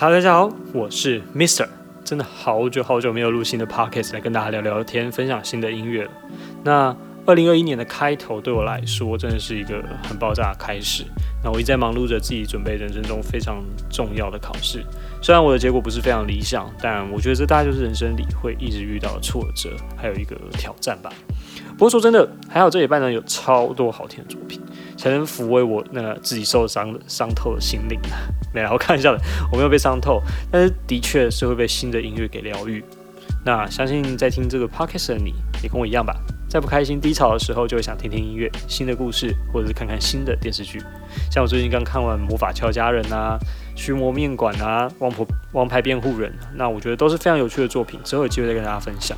Hello，大家好，我是 Mister，真的好久好久没有录新的 Podcast 来跟大家聊聊天，分享新的音乐了。那二零二一年的开头对我来说，真的是一个很爆炸的开始。那我一直在忙碌着自己准备人生中非常重要的考试，虽然我的结果不是非常理想，但我觉得这大概就是人生里会一直遇到的挫折，还有一个挑战吧。不过说真的，还好这礼拜呢有超多好听的作品，才能抚慰我那自己受伤的伤透的心灵。没来，我开玩笑的，我没有被伤透，但是的确是会被新的音乐给疗愈。那相信在听这个 podcast 的你也跟我一样吧，在不开心低潮的时候，就会想听听音乐、新的故事，或者是看看新的电视剧。像我最近刚看完《魔法俏佳人》啊，《驱魔面馆》啊，《王婆王牌辩护人》，那我觉得都是非常有趣的作品，之后有机会再跟大家分享。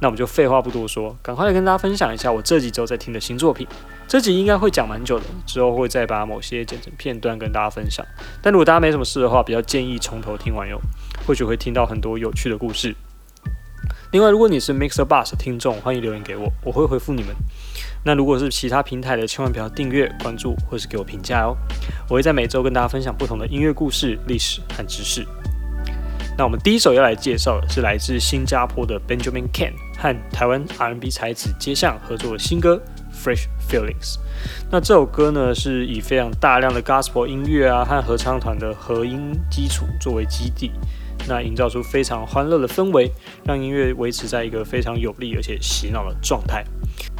那我们就废话不多说，赶快来跟大家分享一下我这几周在听的新作品。这集应该会讲蛮久的，之后会再把某些剪成片段跟大家分享。但如果大家没什么事的话，比较建议从头听完哟，或许会听到很多有趣的故事。另外，如果你是 Mixer Bus 听众，欢迎留言给我，我会回复你们。那如果是其他平台的，千万不要订阅、关注或是给我评价哦。我会在每周跟大家分享不同的音乐故事、历史和知识。那我们第一首要来介绍的是来自新加坡的 Benjamin Ken 和台湾 R&B 才子街巷合作的新歌《Fresh Feelings》。那这首歌呢，是以非常大量的 Gospel 音乐啊和合唱团的合音基础作为基地，那营造出非常欢乐的氛围，让音乐维持在一个非常有力而且洗脑的状态。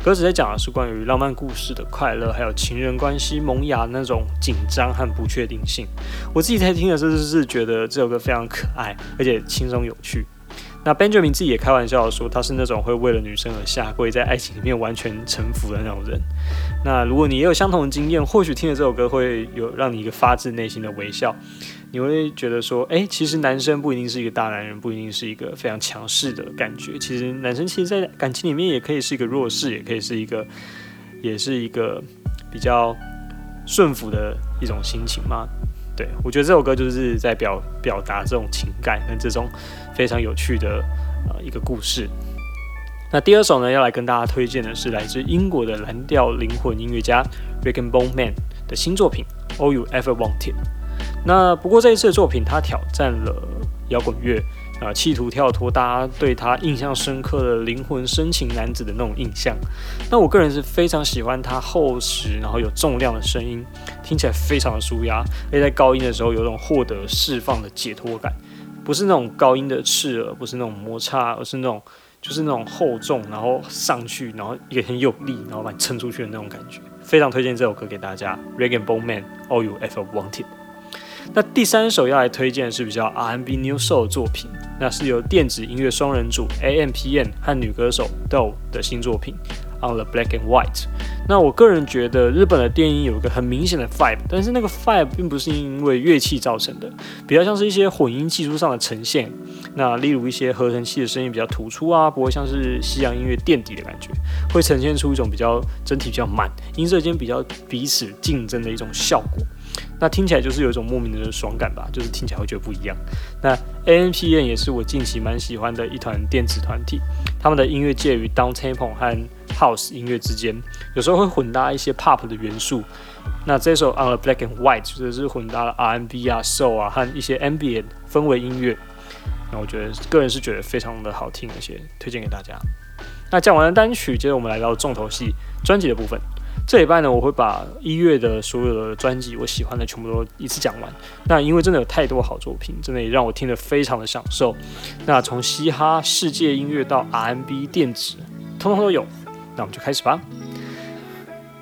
歌词在讲的是关于浪漫故事的快乐，还有情人关系萌芽那种紧张和不确定性。我自己在听的时候是觉得这首歌非常可爱，而且轻松有趣。那 Benjamin 自己也开玩笑说，他是那种会为了女生而下跪，在爱情里面完全臣服的那种人。那如果你也有相同的经验，或许听了这首歌会有让你一个发自内心的微笑。你会觉得说，哎，其实男生不一定是一个大男人，不一定是一个非常强势的感觉。其实男生其实，在感情里面也可以是一个弱势，也可以是一个，也是一个比较顺服的一种心情嘛。对我觉得这首歌就是在表表达这种情感跟这种非常有趣的呃一个故事。那第二首呢，要来跟大家推荐的是来自英国的蓝调灵魂音乐家 Rick and Bone Man 的新作品《All You Ever Wanted》。那不过这一次的作品，他挑战了摇滚乐啊，企图跳脱大家对他印象深刻的灵魂深情男子的那种印象。那我个人是非常喜欢他厚实然后有重量的声音，听起来非常的舒压，而且在高音的时候有种获得释放的解脱感，不是那种高音的刺耳，不是那种摩擦，而是那种就是那种厚重，然后上去，然后也很有力，然后把你撑出去的那种感觉。非常推荐这首歌给大家 Regan Bowman All You Ever Wanted。那第三首要来推荐是比较 R&B New Soul 的作品，那是由电子音乐双人组 A.M.P.N 和女歌手 Doe 的新作品 On the Black and White。那我个人觉得日本的电音有一个很明显的 vibe，但是那个 vibe 并不是因为乐器造成的，比较像是一些混音技术上的呈现。那例如一些合成器的声音比较突出啊，不会像是西洋音乐垫底的感觉，会呈现出一种比较整体比较满，音色间比较彼此竞争的一种效果。那听起来就是有一种莫名的爽感吧，就是听起来会觉得不一样。那 A.N.P.N 也是我近期蛮喜欢的一团电子团体，他们的音乐介于 Down Tempo 和 House 音乐之间，有时候会混搭一些 Pop 的元素。那这首 On the Black and White 就是混搭了 R N B 啊、Soul 啊和一些 Ambient 氛围音乐。那我觉得个人是觉得非常的好听，而且推荐给大家。那讲完了单曲，接着我们来到重头戏专辑的部分。这礼拜呢，我会把一月的所有的专辑我喜欢的全部都一次讲完。那因为真的有太多好作品，真的也让我听得非常的享受。那从嘻哈、世界音乐到 R&B、电子，通通都有。那我们就开始吧。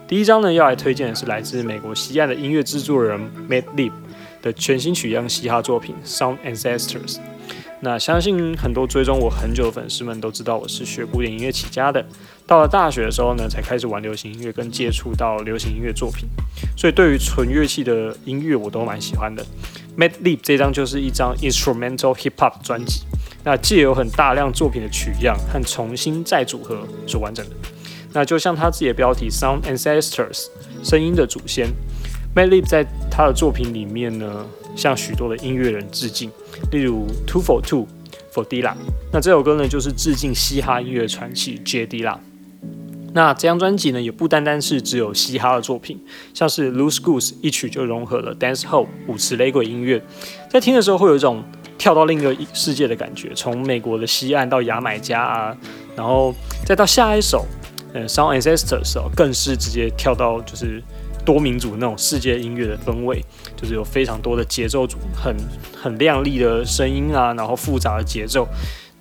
第一张呢，要来推荐的是来自美国西岸的音乐制作人 Matt Lib 的全新曲样嘻哈作品《Sound Ancestors》。那相信很多追踪我很久的粉丝们都知道，我是学古典音乐起家的。到了大学的时候呢，才开始玩流行音乐，跟接触到流行音乐作品。所以对于纯乐器的音乐，我都蛮喜欢的。Mad Lib 这张就是一张 instrumental hip hop 专辑，那借有很大量作品的取样和重新再组合所完整的。那就像他自己的标题 Sound Ancestors，声音的祖先。Mad Lib 在他的作品里面呢。向许多的音乐人致敬，例如 Two for Two for d i l a。那这首歌呢，就是致敬嘻哈音乐传奇 J Dilla。那这张专辑呢，也不单单是只有嘻哈的作品，像是《Loose Goose》一曲就融合了 Dance Hall 舞池雷鬼音乐，在听的时候会有一种跳到另一个世界的感觉，从美国的西岸到牙买加啊，然后再到下一首，呃，Sound Ancestors 哦，更是直接跳到就是多民族那种世界音乐的氛围，就是有非常多的节奏组，很很亮丽的声音啊，然后复杂的节奏。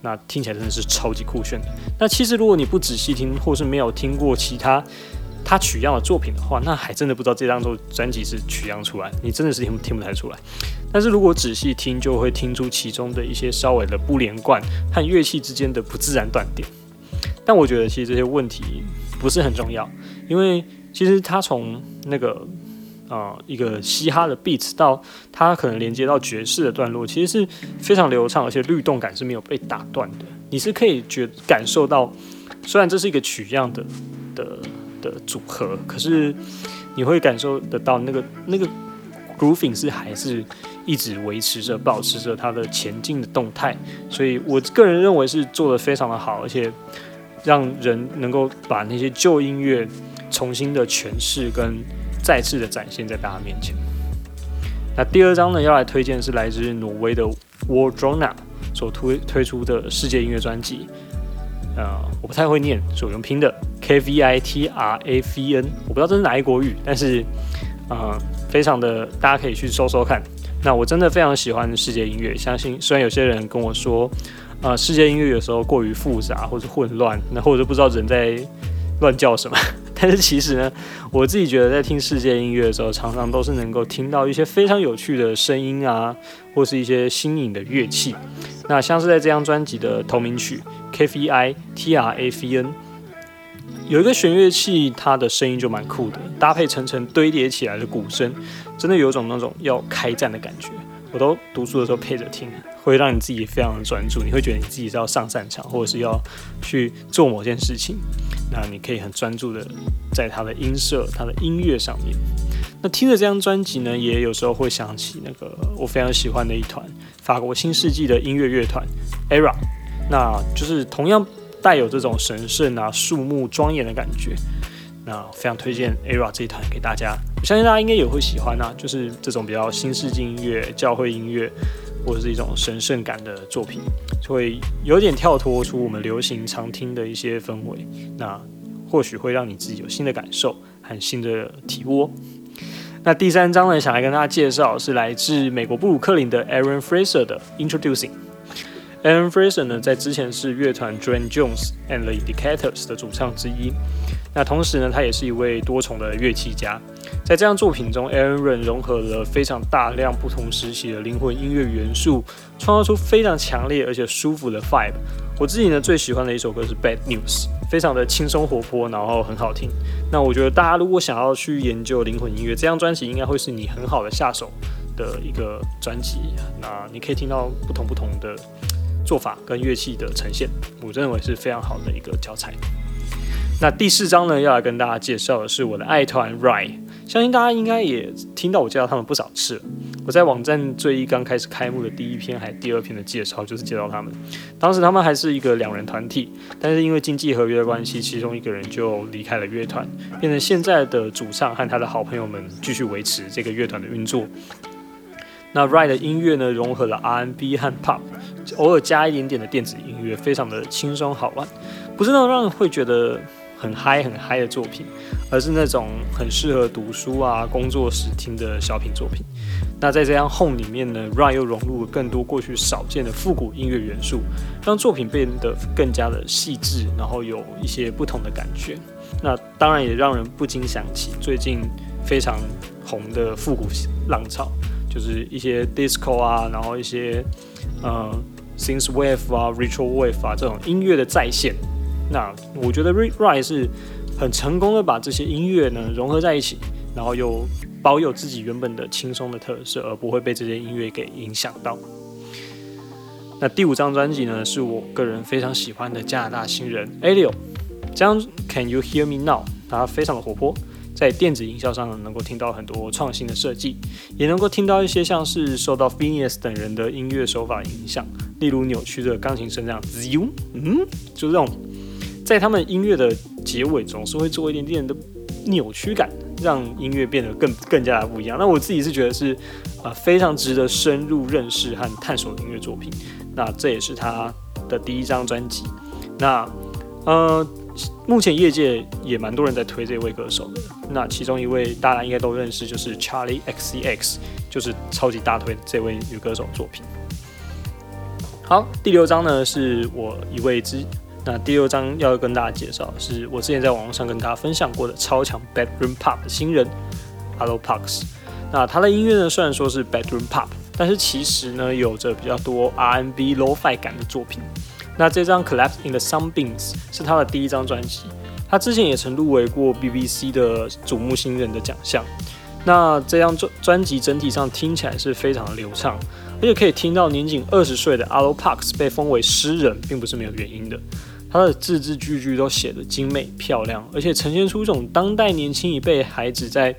那听起来真的是超级酷炫的。那其实如果你不仔细听，或是没有听过其他他取样的作品的话，那还真的不知道这张专专辑是取样出来，你真的是听听不太出来。但是如果仔细听，就会听出其中的一些稍微的不连贯和乐器之间的不自然断点。但我觉得其实这些问题不是很重要，因为其实他从那个。啊，一个嘻哈的 beats 到它可能连接到爵士的段落，其实是非常流畅，而且律动感是没有被打断的。你是可以觉感受到，虽然这是一个取样的的的组合，可是你会感受得到那个那个 grooving 是还是一直维持着、保持着它的前进的动态。所以我个人认为是做的非常的好，而且让人能够把那些旧音乐重新的诠释跟。再次的展现在大家面前。那第二张呢，要来推荐是来自挪威的 Wardrona 所推推出的世界音乐专辑。呃，我不太会念，所以用拼的 K V I T R A V N。我不知道这是哪一国语，但是呃，非常的大家可以去搜搜看。那我真的非常喜欢世界音乐，相信虽然有些人跟我说，呃，世界音乐有时候过于复杂或者混乱，那或者不知道人在乱叫什么。但是其实呢，我自己觉得在听世界音乐的时候，常常都是能够听到一些非常有趣的声音啊，或是一些新颖的乐器。那像是在这张专辑的同名曲《K V I T R A V N》，有一个弦乐器，它的声音就蛮酷的，搭配层层堆叠起来的鼓声，真的有种那种要开战的感觉。我都读书的时候配着听，会让你自己非常的专注。你会觉得你自己是要上战场，或者是要去做某件事情，那你可以很专注的在它的音色、它的音乐上面。那听着这张专辑呢，也有时候会想起那个我非常喜欢的一团法国新世纪的音乐乐团 ERA，那就是同样带有这种神圣啊、肃穆庄严的感觉。那非常推荐 ERA 这一团给大家，我相信大家应该也会喜欢啊，就是这种比较新世纪音乐、教会音乐，或者是一种神圣感的作品，会有点跳脱出我们流行常听的一些氛围。那或许会让你自己有新的感受和新的体窝。那第三章呢，想来跟大家介绍是来自美国布鲁克林的 Aaron Fraser 的 Introducing。Aaron Fraser 呢，在之前是乐团 Dwayne Jones and the Decators 的主唱之一。那同时呢，他也是一位多重的乐器家。在这样作品中，Aaron 融合了非常大量不同时期的灵魂音乐元素，创造出非常强烈而且舒服的 vibe。我自己呢最喜欢的一首歌是 Bad News，非常的轻松活泼，然后很好听。那我觉得大家如果想要去研究灵魂音乐，这张专辑应该会是你很好的下手的一个专辑。那你可以听到不同不同的做法跟乐器的呈现，我认为是非常好的一个教材。那第四章呢，要来跟大家介绍的是我的爱团 Rye，相信大家应该也听到我介绍他们不少次了。我在网站最一刚开始开幕的第一篇还第二篇的介绍，就是介绍他们。当时他们还是一个两人团体，但是因为经济合约的关系，其中一个人就离开了乐团，变成现在的主唱和他的好朋友们继续维持这个乐团的运作。那 Rye 的音乐呢，融合了 R&B 和 Pop，偶尔加一点点的电子音乐，非常的轻松好玩，不是那种让人会觉得。很嗨很嗨的作品，而是那种很适合读书啊、工作时听的小品作品。那在这样 home 里面呢，Ryan 又融入了更多过去少见的复古音乐元素，让作品变得更加的细致，然后有一些不同的感觉。那当然也让人不禁想起最近非常红的复古浪潮，就是一些 disco 啊，然后一些呃 synth wave 啊、retro wave 啊这种音乐的再现。那我觉得 Rye 是很成功的把这些音乐呢融合在一起，然后又保有自己原本的轻松的特色，而不会被这些音乐给影响到。那第五张专辑呢，是我个人非常喜欢的加拿大新人 Alio，这张 Can You Hear Me Now？它非常的活泼，在电子音效上能够听到很多创新的设计，也能够听到一些像是受到 Phineas 等人的音乐手法影响，例如扭曲的钢琴声这样，嗯，就是这种。在他们音乐的结尾总是会做一点点的扭曲感，让音乐变得更更加的不一样。那我自己是觉得是啊非常值得深入认识和探索的音乐作品。那这也是他的第一张专辑。那呃，目前业界也蛮多人在推这位歌手的。那其中一位大家应该都认识，就是 Charlie XCX，就是超级大推这位女歌手作品。好，第六张呢是我一位之。那第六张要跟大家介绍，是我之前在网络上跟大家分享过的超强 Bedroom Pop 的新人 Allo Parks。那他的音乐呢，虽然说是 Bedroom Pop，但是其实呢，有着比较多 R&B Lo-Fi 感的作品。那这张 Collapse in the Sunbeams 是他的第一张专辑，他之前也曾入围过 BBC 的瞩目新人的奖项。那这张专专辑整体上听起来是非常的流畅，而且可以听到年仅二十岁的 Allo Parks 被封为诗人，并不是没有原因的。他的字字句句都写得精美漂亮，而且呈现出一种当代年轻一辈孩子在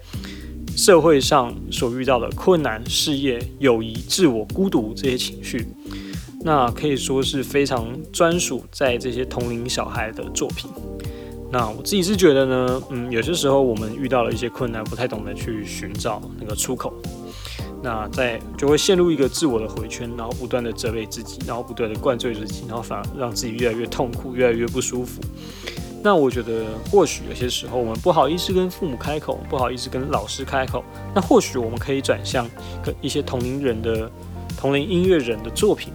社会上所遇到的困难、事业、友谊、自我、孤独这些情绪。那可以说是非常专属在这些同龄小孩的作品。那我自己是觉得呢，嗯，有些时候我们遇到了一些困难，不太懂得去寻找那个出口，那在就会陷入一个自我的回圈，然后不断的责备自己，然后不断的灌醉自己，然后反而让自己越来越痛苦，越来越不舒服。那我觉得或许有些时候我们不好意思跟父母开口，不好意思跟老师开口，那或许我们可以转向跟一些同龄人的同龄音乐人的作品。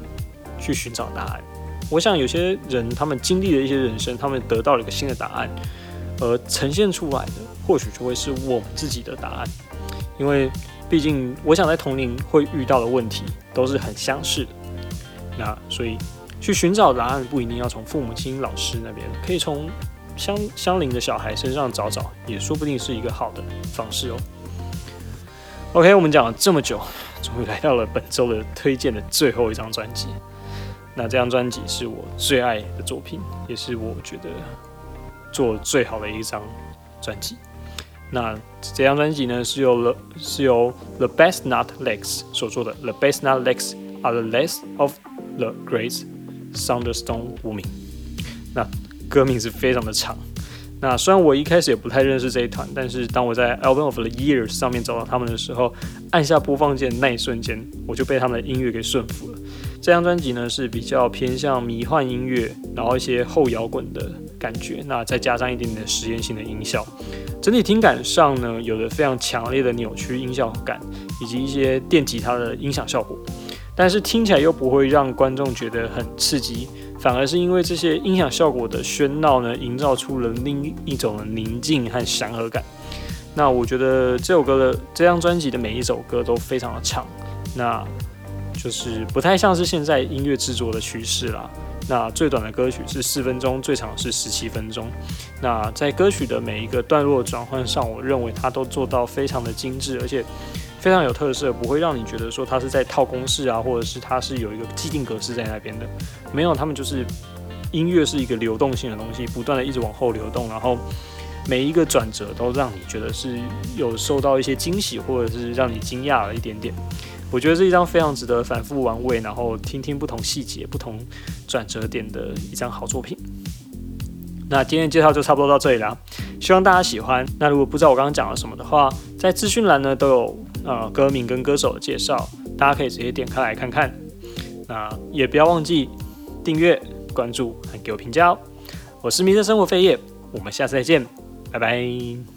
去寻找答案。我想有些人他们经历了一些人生，他们得到了一个新的答案，而呈现出来的或许就会是我们自己的答案。因为毕竟，我想在同龄会遇到的问题都是很相似的。那所以去寻找答案不一定要从父母亲、老师那边，可以从相相邻的小孩身上找找，也说不定是一个好的方式哦。OK，我们讲了这么久，终于来到了本周的推荐的最后一张专辑。那这张专辑是我最爱的作品，也是我觉得做最好的一张专辑。那这张专辑呢，是由 The 是由 The Best Not Legs 所做的。The Best Not Legs are the last of the great Thunderstorm 无名。那歌名是非常的长。那虽然我一开始也不太认识这一团，但是当我在 Album of the Years 上面找到他们的时候，按下播放键那一瞬间，我就被他们的音乐给顺服了。这张专辑呢是比较偏向迷幻音乐，然后一些后摇滚的感觉，那再加上一点点实验性的音效，整体听感上呢有着非常强烈的扭曲音效感，以及一些电吉他的音响效果，但是听起来又不会让观众觉得很刺激。反而是因为这些音响效果的喧闹呢，营造出了另一种宁静和祥和感。那我觉得这首歌的这张专辑的每一首歌都非常的长，那就是不太像是现在音乐制作的趋势啦。那最短的歌曲是四分钟，最长是十七分钟。那在歌曲的每一个段落转换上，我认为它都做到非常的精致，而且。非常有特色，不会让你觉得说它是在套公式啊，或者是它是有一个既定格式在那边的。没有，他们就是音乐是一个流动性的东西，不断的一直往后流动，然后每一个转折都让你觉得是有受到一些惊喜，或者是让你惊讶了一点点。我觉得是一张非常值得反复玩味，然后听听不同细节、不同转折点的一张好作品。那今天的介绍就差不多到这里啦，希望大家喜欢。那如果不知道我刚刚讲了什么的话，在资讯栏呢都有呃歌名跟歌手的介绍，大家可以直接点开来看看。那也不要忘记订阅、关注和给我评价哦。我是迷生生活飞叶，我们下次再见，拜拜。